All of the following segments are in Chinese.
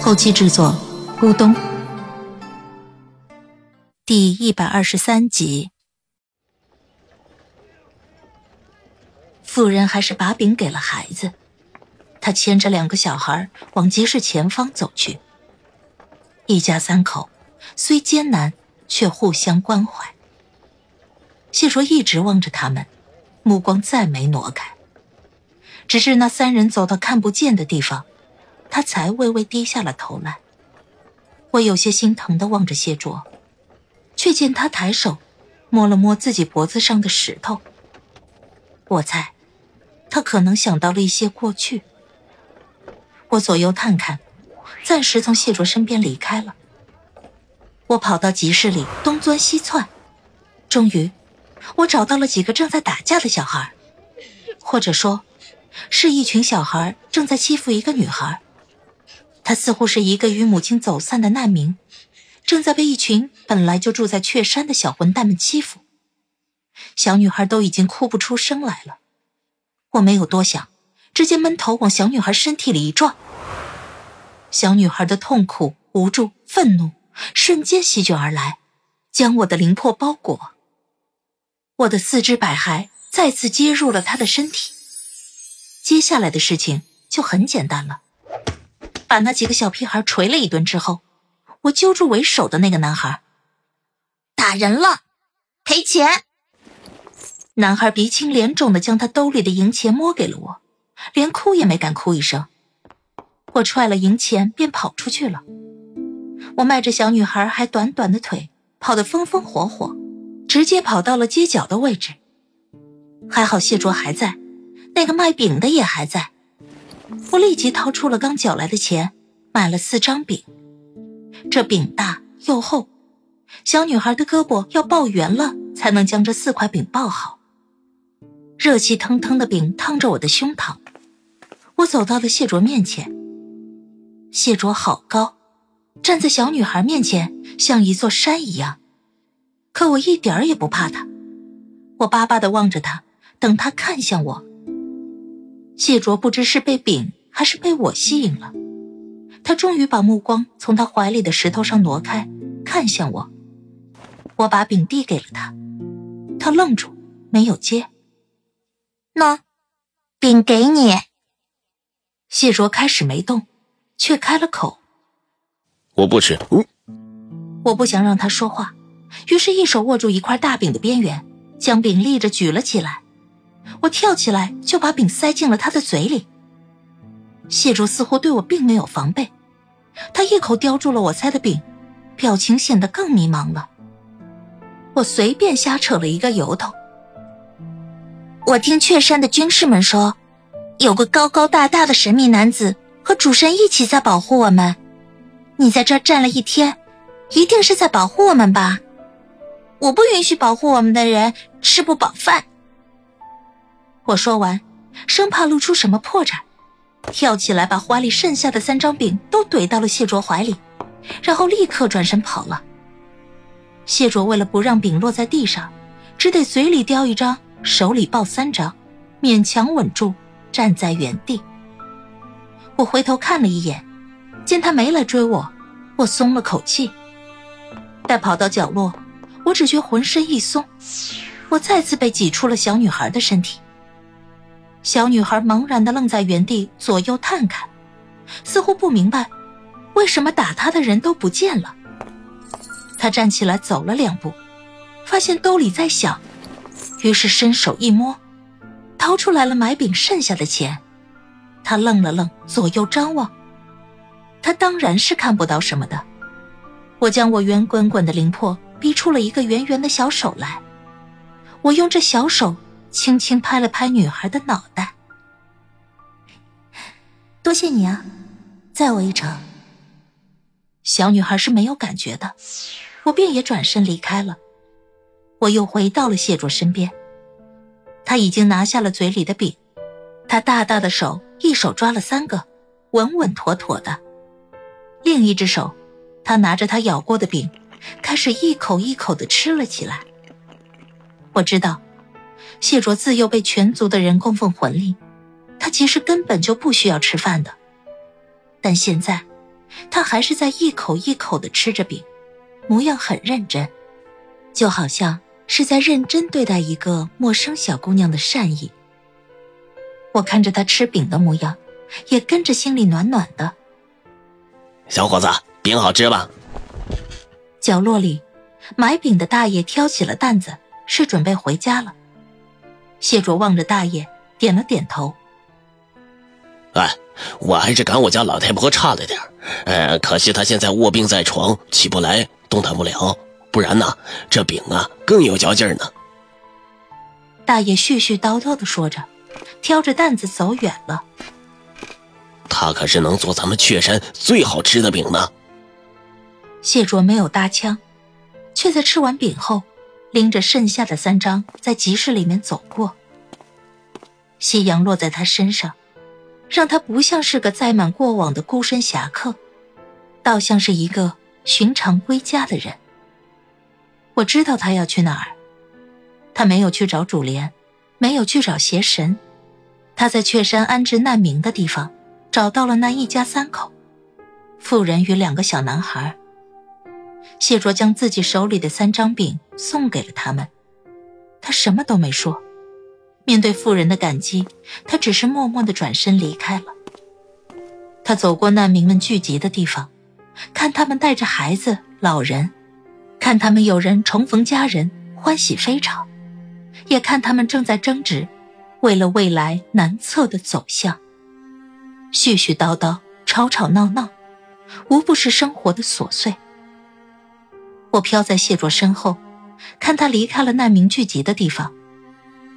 后期制作：咕咚。第一百二十三集，妇人还是把饼给了孩子，他牵着两个小孩往集市前方走去。一家三口虽艰难，却互相关怀。谢卓一直望着他们，目光再没挪开。只是那三人走到看不见的地方，他才微微低下了头来。我有些心疼的望着谢卓，却见他抬手摸了摸自己脖子上的石头。我猜，他可能想到了一些过去。我左右探看。暂时从谢卓身边离开了。我跑到集市里东钻西窜，终于，我找到了几个正在打架的小孩，或者说，是一群小孩正在欺负一个女孩。她似乎是一个与母亲走散的难民，正在被一群本来就住在雀山的小混蛋们欺负。小女孩都已经哭不出声来了。我没有多想，直接闷头往小女孩身体里一撞。小女孩的痛苦、无助、愤怒瞬间席卷而来，将我的灵魄包裹。我的四肢百骸再次接入了她的身体。接下来的事情就很简单了，把那几个小屁孩捶了一顿之后，我揪住为首的那个男孩：“打人了，赔钱！”男孩鼻青脸肿的将他兜里的银钱摸给了我，连哭也没敢哭一声。我踹了银钱，便跑出去了。我迈着小女孩还短短的腿，跑得风风火火，直接跑到了街角的位置。还好谢卓还在，那个卖饼的也还在。我立即掏出了刚缴来的钱，买了四张饼。这饼大又厚，小女孩的胳膊要抱圆了才能将这四块饼抱好。热气腾腾的饼烫着我的胸膛，我走到了谢卓面前。谢卓好高，站在小女孩面前像一座山一样，可我一点儿也不怕他。我巴巴的望着他，等他看向我。谢卓不知是被饼还是被我吸引了，他终于把目光从他怀里的石头上挪开，看向我。我把饼递给了他，他愣住，没有接。那，饼给你。谢卓开始没动。却开了口：“我不吃。”我不想让他说话，于是一手握住一块大饼的边缘，将饼立着举了起来。我跳起来就把饼塞进了他的嘴里。谢卓似乎对我并没有防备，他一口叼住了我塞的饼，表情显得更迷茫了。我随便瞎扯了一个由头：“我听雀山的军士们说，有个高高大大的神秘男子。”和主神一起在保护我们，你在这站了一天，一定是在保护我们吧？我不允许保护我们的人吃不饱饭。我说完，生怕露出什么破绽，跳起来把怀里剩下的三张饼都怼到了谢卓怀里，然后立刻转身跑了。谢卓为了不让饼落在地上，只得嘴里叼一张，手里抱三张，勉强稳住，站在原地。我回头看了一眼，见他没来追我，我松了口气。待跑到角落，我只觉浑身一松，我再次被挤出了小女孩的身体。小女孩茫然的愣在原地，左右探看，似乎不明白为什么打她的人都不见了。她站起来走了两步，发现兜里在响，于是伸手一摸，掏出来了买饼剩下的钱。他愣了愣，左右张望。他当然是看不到什么的。我将我圆滚滚的灵魄逼出了一个圆圆的小手来，我用这小手轻轻拍了拍女孩的脑袋。多谢你啊，载我一程，小女孩是没有感觉的，我便也转身离开了。我又回到了谢卓身边，他已经拿下了嘴里的饼，他大大的手一手抓了三个，稳稳妥妥的，另一只手，他拿着他咬过的饼，开始一口一口的吃了起来。我知道，谢卓自幼被全族的人供奉魂力，他其实根本就不需要吃饭的，但现在，他还是在一口一口的吃着饼，模样很认真，就好像。是在认真对待一个陌生小姑娘的善意。我看着他吃饼的模样，也跟着心里暖暖的。小伙子，饼好吃吧？角落里，买饼的大爷挑起了担子，是准备回家了。谢卓望着大爷，点了点头。哎，我还是赶我家老太婆差了点呃，可惜她现在卧病在床，起不来，动弹不了。不然呢？这饼啊更有嚼劲呢。大爷絮絮叨叨的说着，挑着担子走远了。他可是能做咱们雀山最好吃的饼呢。谢卓没有搭腔，却在吃完饼后，拎着剩下的三张在集市里面走过。夕阳落在他身上，让他不像是个载满过往的孤身侠客，倒像是一个寻常归家的人。我知道他要去哪儿，他没有去找主莲，没有去找邪神，他在雀山安置难民的地方找到了那一家三口，妇人与两个小男孩。谢卓将自己手里的三张饼送给了他们，他什么都没说。面对妇人的感激，他只是默默的转身离开了。他走过难民们聚集的地方，看他们带着孩子、老人。看他们有人重逢家人，欢喜非常；也看他们正在争执，为了未来难测的走向。絮絮叨叨，吵吵闹闹，无不是生活的琐碎。我飘在谢卓身后，看他离开了难民聚集的地方，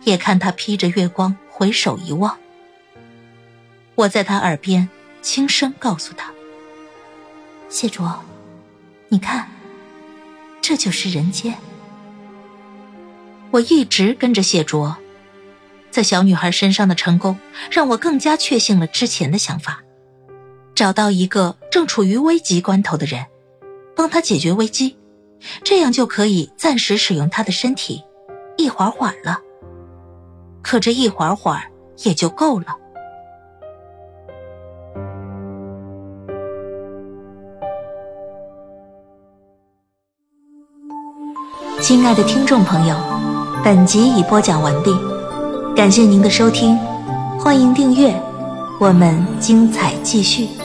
也看他披着月光回首一望。我在他耳边轻声告诉他：“谢卓，你看。”这就是人间。我一直跟着谢卓，在小女孩身上的成功，让我更加确信了之前的想法：找到一个正处于危急关头的人，帮他解决危机，这样就可以暂时使用他的身体，一会儿会儿了。可这一会儿会儿也就够了。亲爱的听众朋友，本集已播讲完毕，感谢您的收听，欢迎订阅，我们精彩继续。